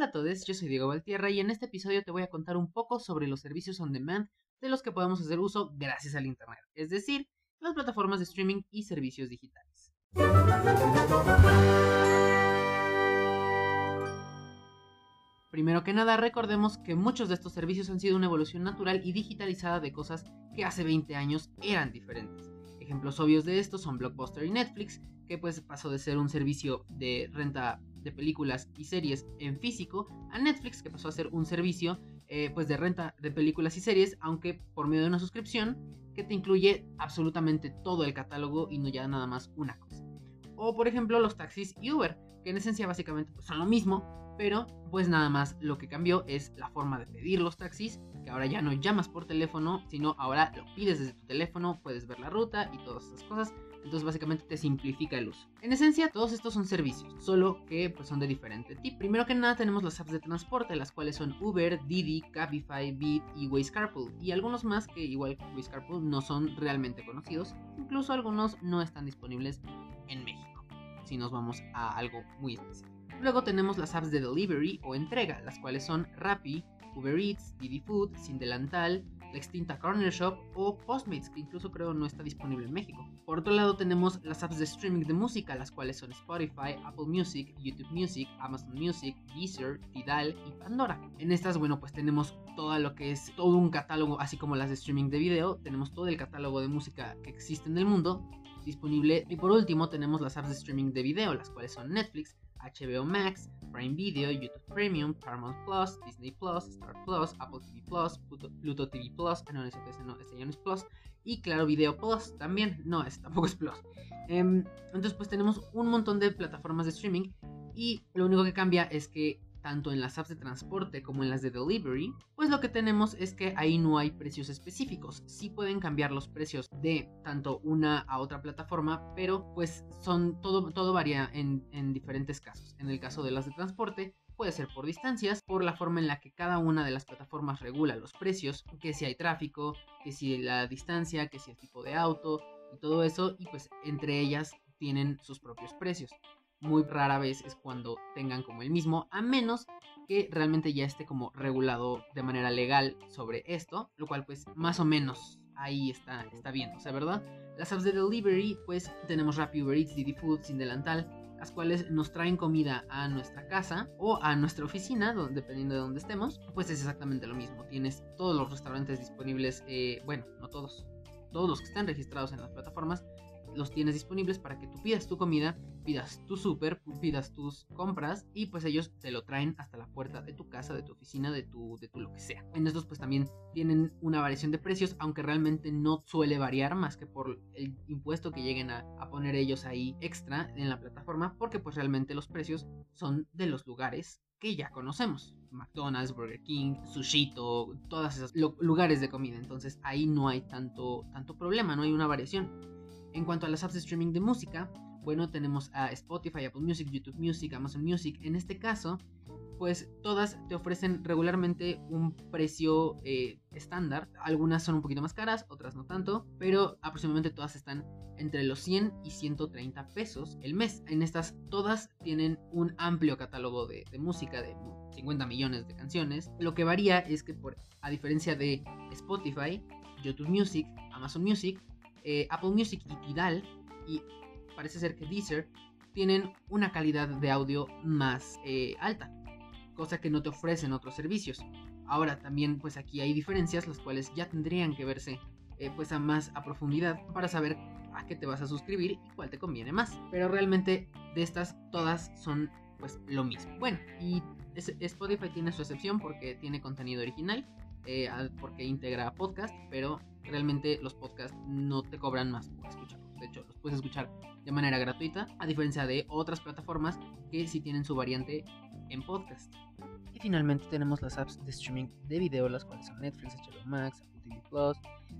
Hola a todos, yo soy Diego Valtierra y en este episodio te voy a contar un poco sobre los servicios on demand de los que podemos hacer uso gracias al Internet, es decir, las plataformas de streaming y servicios digitales. Primero que nada, recordemos que muchos de estos servicios han sido una evolución natural y digitalizada de cosas que hace 20 años eran diferentes. Ejemplos obvios de esto son Blockbuster y Netflix, que pues pasó de ser un servicio de renta de películas y series en físico a Netflix, que pasó a ser un servicio eh, pues de renta de películas y series, aunque por medio de una suscripción que te incluye absolutamente todo el catálogo y no ya nada más una cosa. O por ejemplo los taxis y Uber, que en esencia básicamente pues, son lo mismo, pero pues nada más lo que cambió es la forma de pedir los taxis, que ahora ya no llamas por teléfono, sino ahora lo pides desde tu teléfono, puedes ver la ruta y todas esas cosas. Entonces básicamente te simplifica el uso. En esencia todos estos son servicios, solo que pues, son de diferente tipo. Primero que nada tenemos las apps de transporte, las cuales son Uber, Didi, Cabify, Beat y Waze Carpool. Y algunos más que igual que Waze Carpool no son realmente conocidos. Incluso algunos no están disponibles en México. Si nos vamos a algo muy específico. Luego tenemos las apps de delivery o entrega, las cuales son Rappi, Uber Eats, Didi Food, Sin Delantal, la extinta Corner Shop o Postmates, que incluso creo no está disponible en México. Por otro lado tenemos las apps de streaming de música, las cuales son Spotify, Apple Music, YouTube Music, Amazon Music, Deezer, Tidal y Pandora. En estas, bueno, pues tenemos todo lo que es todo un catálogo, así como las de streaming de video, tenemos todo el catálogo de música que existe en el mundo disponible. Y por último tenemos las apps de streaming de video, las cuales son Netflix, HBO Max, Prime Video, YouTube Premium, Paramount Plus, Disney Plus, Star Plus, Apple TV Plus, Pluto, TV Plus, ah, no, ese, no, ese ya no es Plus, y Claro Video Plus también, no, ese tampoco es Plus. Em, entonces pues tenemos un montón de plataformas de streaming y lo único que cambia es que tanto en las apps de transporte como en las de delivery, pues lo que tenemos es que ahí no hay precios específicos. Sí pueden cambiar los precios de tanto una a otra plataforma, pero pues son todo, todo varía en, en diferentes casos. En el caso de las de transporte, puede ser por distancias, por la forma en la que cada una de las plataformas regula los precios, que si hay tráfico, que si la distancia, que si el tipo de auto y todo eso, y pues entre ellas tienen sus propios precios muy rara vez es cuando tengan como el mismo, a menos que realmente ya esté como regulado de manera legal sobre esto, lo cual pues más o menos ahí está, está bien, o sea, ¿verdad? Las apps de delivery, pues tenemos Rappi, Uber Eats, Didi Food, Sin Delantal, las cuales nos traen comida a nuestra casa o a nuestra oficina, dependiendo de donde estemos, pues es exactamente lo mismo. Tienes todos los restaurantes disponibles, eh, bueno, no todos, todos los que están registrados en las plataformas los tienes disponibles para que tú pidas tu comida, pidas tu súper, pidas tus compras y pues ellos te lo traen hasta la puerta de tu casa, de tu oficina, de tu, de tu lo que sea. En estos pues también tienen una variación de precios, aunque realmente no suele variar más que por el impuesto que lleguen a, poner ellos ahí extra en la plataforma, porque pues realmente los precios son de los lugares que ya conocemos. McDonald's, Burger King, Sushito, todos esos lugares de comida. Entonces ahí no hay tanto, tanto problema, no hay una variación. En cuanto a las apps de streaming de música, bueno, tenemos a Spotify, Apple Music, YouTube Music, Amazon Music. En este caso, pues todas te ofrecen regularmente un precio eh, estándar. Algunas son un poquito más caras, otras no tanto, pero aproximadamente todas están entre los 100 y 130 pesos el mes. En estas todas tienen un amplio catálogo de, música, de 50 millones de canciones. Lo que varía es que, a diferencia de Spotify, YouTube Music, Amazon Music, eh, Apple Music y Tidal, y parece ser que Deezer, tienen una calidad de audio más eh, alta, cosa que no te ofrecen otros servicios. Ahora también pues aquí hay diferencias las cuales ya tendrían que verse eh, pues a más a profundidad para saber a qué te vas a suscribir y cuál te conviene más. Pero realmente de estas todas son pues lo mismo. Bueno, y Spotify tiene su excepción porque tiene contenido original, porque integra podcast, pero realmente los podcasts no te cobran más por escucharlos. De hecho, los puedes escuchar de manera gratuita, a diferencia de otras plataformas que sí tienen su variante en podcast. Y finalmente tenemos las apps de streaming de video, las cuales son Netflix, HBO Max, Apple TV Plus,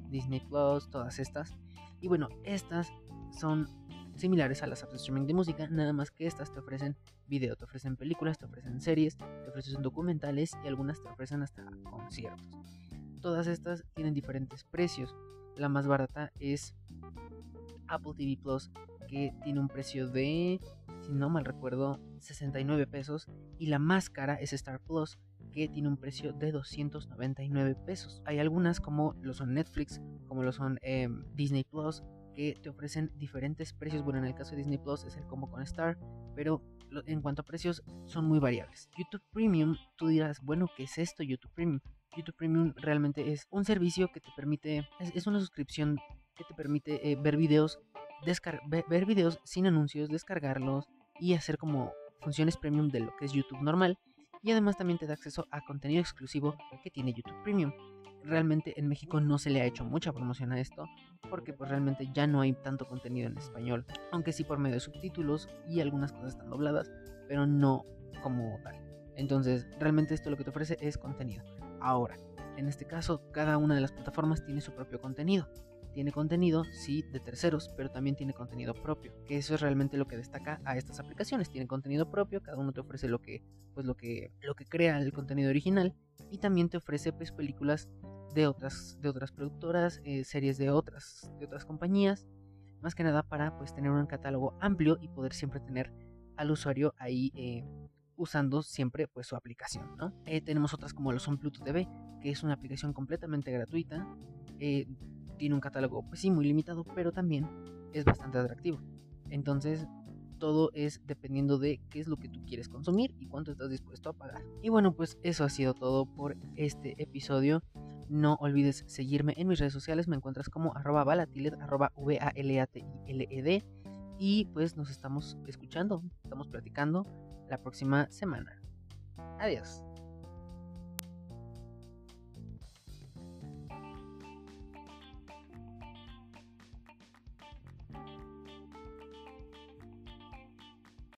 Disney Plus, todas estas. Y bueno, estas son similares a las apps de streaming de música, nada más que estas te ofrecen video, te ofrecen películas, te ofrecen series, te ofrecen documentales y algunas te ofrecen hasta conciertos. Todas estas tienen diferentes precios. La más barata es Apple TV Plus, que tiene un precio de si no mal recuerdo, 69 pesos. Y la más cara es Star Plus, que tiene un precio de 299 pesos. Hay algunas como lo son Netflix, como lo son em, Disney Plus, que te ofrecen diferentes precios. Bueno, en el caso de Disney Plus es el combo con Star, pero en cuanto a precios son muy variables. YouTube Premium, tú dirás, bueno, ¿qué es esto YouTube Premium? YouTube Premium realmente es un servicio que te permite, es, una suscripción que te permite eh, ver videos, ver videos sin anuncios, descargarlos y hacer como funciones premium de lo que es YouTube normal. Y además también te da acceso a contenido exclusivo que tiene YouTube Premium realmente en México no se le ha hecho mucha promoción a esto porque pues realmente ya no hay tanto contenido en español, aunque sí por medio de subtítulos y algunas cosas están dobladas, pero no como tal. Entonces, realmente esto lo que te ofrece es contenido. Ahora, en este caso, cada una de las plataformas tiene su propio contenido. Tiene contenido, sí, de terceros, pero también tiene contenido propio, que eso es realmente lo que destaca a estas aplicaciones. Tiene contenido propio, cada uno te ofrece lo que, pues lo que, lo que crea el contenido original y también te ofrece pues, películas de otras, de otras productoras, eh, series de otras, de otras compañías, más que nada para pues tener un catálogo amplio y poder siempre tener al usuario ahí eh, usando siempre pues su aplicación. Eh, tenemos otras como lo son Pluto TV, que es una aplicación completamente gratuita, tiene un catálogo pues sí muy limitado, pero también es bastante atractivo. Entonces todo es dependiendo de qué es lo que tú quieres consumir y cuánto estás dispuesto a pagar. Y bueno, pues eso ha sido todo por este episodio. No olvides seguirme en mis redes sociales, me encuentras como arroba valatilet, arroba v a l a t i l e d y pues nos estamos escuchando, estamos platicando la próxima semana. Adiós.